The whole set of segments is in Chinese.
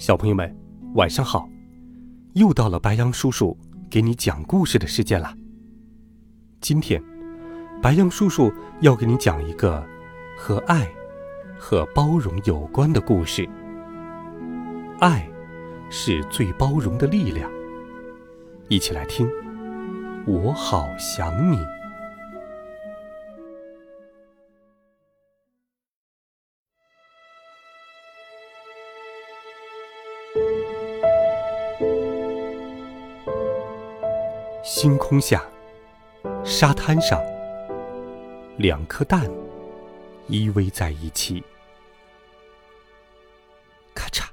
小朋友们，晚上好！又到了白羊叔叔给你讲故事的时间了。今天，白羊叔叔要给你讲一个和爱和包容有关的故事。爱是最包容的力量。一起来听，我好想你。星空下，沙滩上，两颗蛋依偎在一起。咔嚓，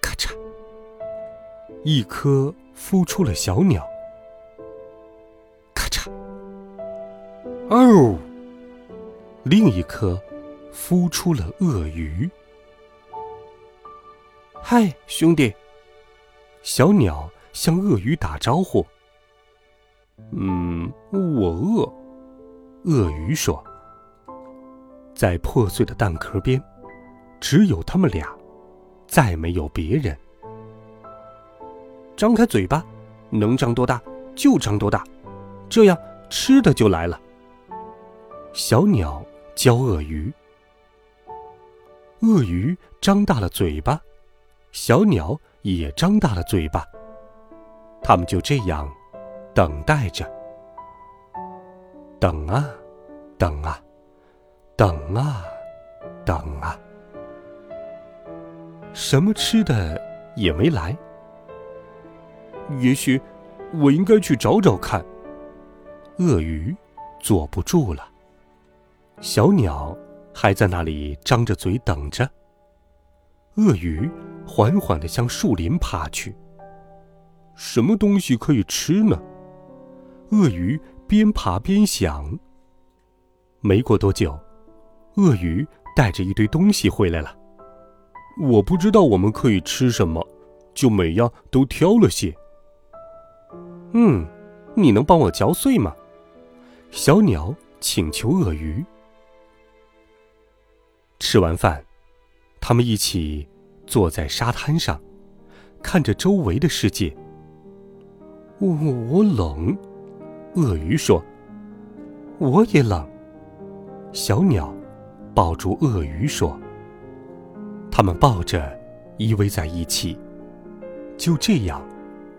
咔嚓，一颗孵出了小鸟。咔嚓，哦，另一颗孵出了鳄鱼。嗨，兄弟！小鸟向鳄鱼打招呼。嗯，我饿。鳄鱼说：“在破碎的蛋壳边，只有他们俩，再没有别人。张开嘴巴，能张多大就张多大，这样吃的就来了。”小鸟教鳄鱼，鳄鱼张大了嘴巴，小鸟也张大了嘴巴，他们就这样。等待着，等啊，等啊，等啊，等啊，什么吃的也没来。也许我应该去找找看。鳄鱼坐不住了，小鸟还在那里张着嘴等着。鳄鱼缓缓地向树林爬去。什么东西可以吃呢？鳄鱼边爬边想。没过多久，鳄鱼带着一堆东西回来了。我不知道我们可以吃什么，就每样都挑了些。嗯，你能帮我嚼碎吗？小鸟请求鳄鱼。吃完饭，他们一起坐在沙滩上，看着周围的世界。我我冷。鳄鱼说：“我也冷。”小鸟抱住鳄鱼说：“他们抱着依偎在一起，就这样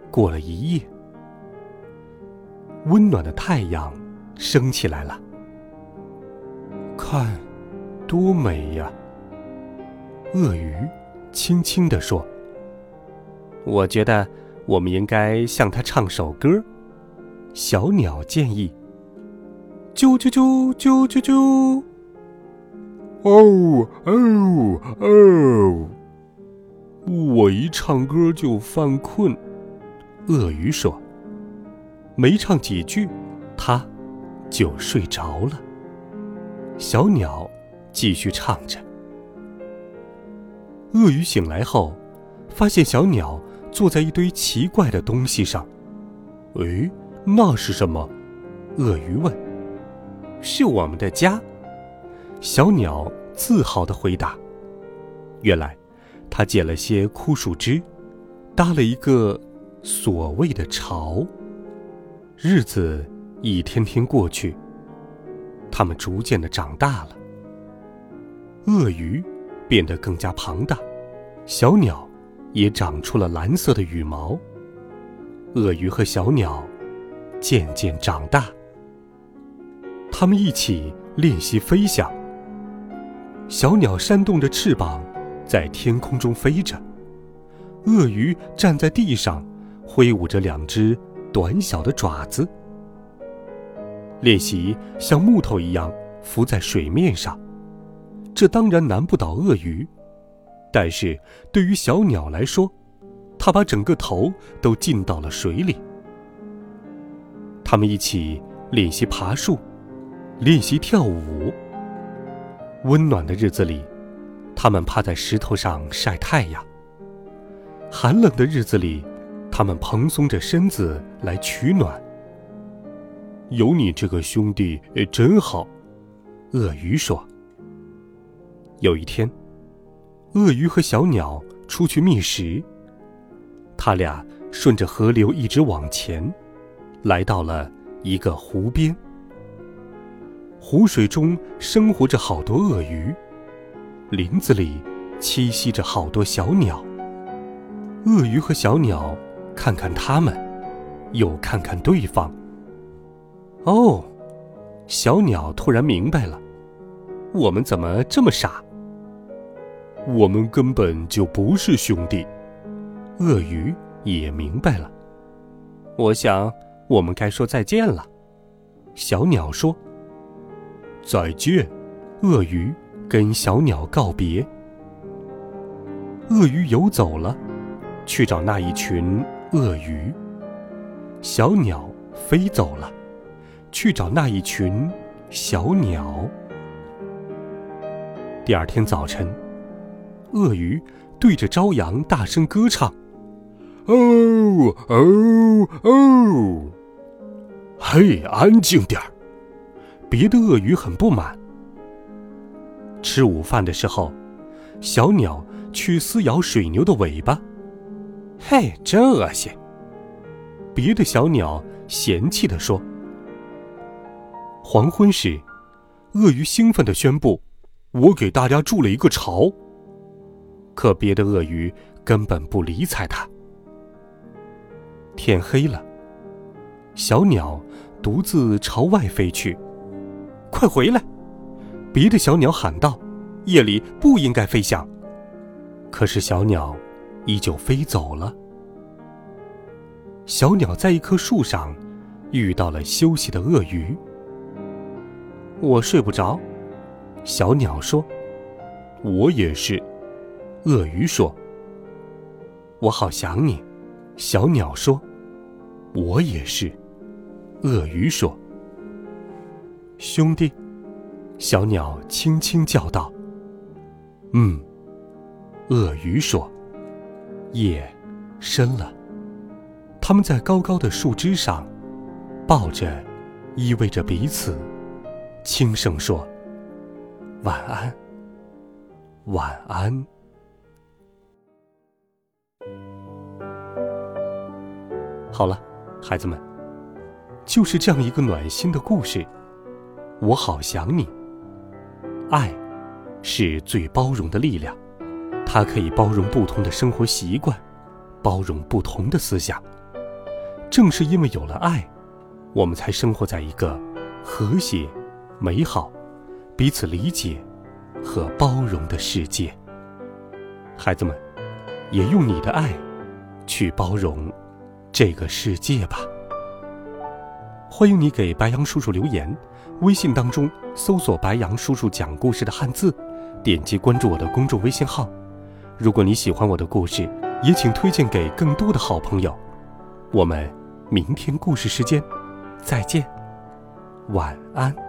过了一夜。温暖的太阳升起来了，看，多美呀！”鳄鱼轻轻地说：“我觉得我们应该向它唱首歌。”小鸟建议：“啾啾啾啾啾啾，哦哦哦！我一唱歌就犯困。”鳄鱼说：“没唱几句，它就睡着了。”小鸟继续唱着。鳄鱼醒来后，发现小鸟坐在一堆奇怪的东西上。诶。那是什么？鳄鱼问。“是我们的家。”小鸟自豪的回答。原来，它捡了些枯树枝，搭了一个所谓的巢。日子一天天过去，它们逐渐的长大了。鳄鱼变得更加庞大，小鸟也长出了蓝色的羽毛。鳄鱼和小鸟。渐渐长大，他们一起练习飞翔。小鸟扇动着翅膀，在天空中飞着；鳄鱼站在地上，挥舞着两只短小的爪子，练习像木头一样浮在水面上。这当然难不倒鳄鱼。但是对于小鸟来说，它把整个头都浸到了水里。他们一起练习爬树，练习跳舞。温暖的日子里，他们趴在石头上晒太阳；寒冷的日子里，他们蓬松着身子来取暖。有你这个兄弟，真好，鳄鱼说。有一天。鳄鱼和小鸟出去觅食。他俩顺着河流一直往前，来到了一个湖边。湖水中生活着好多鳄鱼，林子里栖息着好多小鸟。鳄鱼和小鸟看看它们，又看看对方。哦，小鸟突然明白了，我们怎么这么傻？我们根本就不是兄弟，鳄鱼也明白了。我想，我们该说再见了。小鸟说：“再见。”鳄鱼跟小鸟告别。鳄鱼游走了，去找那一群鳄鱼。小鸟飞走了，去找那一群小鸟。第二天早晨。鳄鱼对着朝阳大声歌唱：“哦哦哦！”嘿，安静点儿！别的鳄鱼很不满。吃午饭的时候，小鸟去撕咬水牛的尾巴。嘿，真恶心！别的小鸟嫌弃地说。黄昏时，鳄鱼兴奋地宣布：“我给大家筑了一个巢。”可别的鳄鱼根本不理睬它。天黑了，小鸟独自朝外飞去。快回来！别的小鸟喊道：“夜里不应该飞翔。”可是小鸟依旧飞走了。小鸟在一棵树上遇到了休息的鳄鱼。我睡不着，小鸟说：“我也是。”鳄鱼说：“我好想你。”小鸟说：“我也是。”鳄鱼说：“兄弟。”小鸟轻轻叫道：“嗯。”鳄鱼说：“夜深了。”他们在高高的树枝上抱着，依偎着彼此，轻声说：“晚安，晚安。”好了，孩子们，就是这样一个暖心的故事。我好想你。爱，是最包容的力量，它可以包容不同的生活习惯，包容不同的思想。正是因为有了爱，我们才生活在一个和谐、美好、彼此理解和包容的世界。孩子们，也用你的爱去包容。这个世界吧。欢迎你给白杨叔叔留言，微信当中搜索“白杨叔叔讲故事”的汉字，点击关注我的公众微信号。如果你喜欢我的故事，也请推荐给更多的好朋友。我们明天故事时间再见，晚安。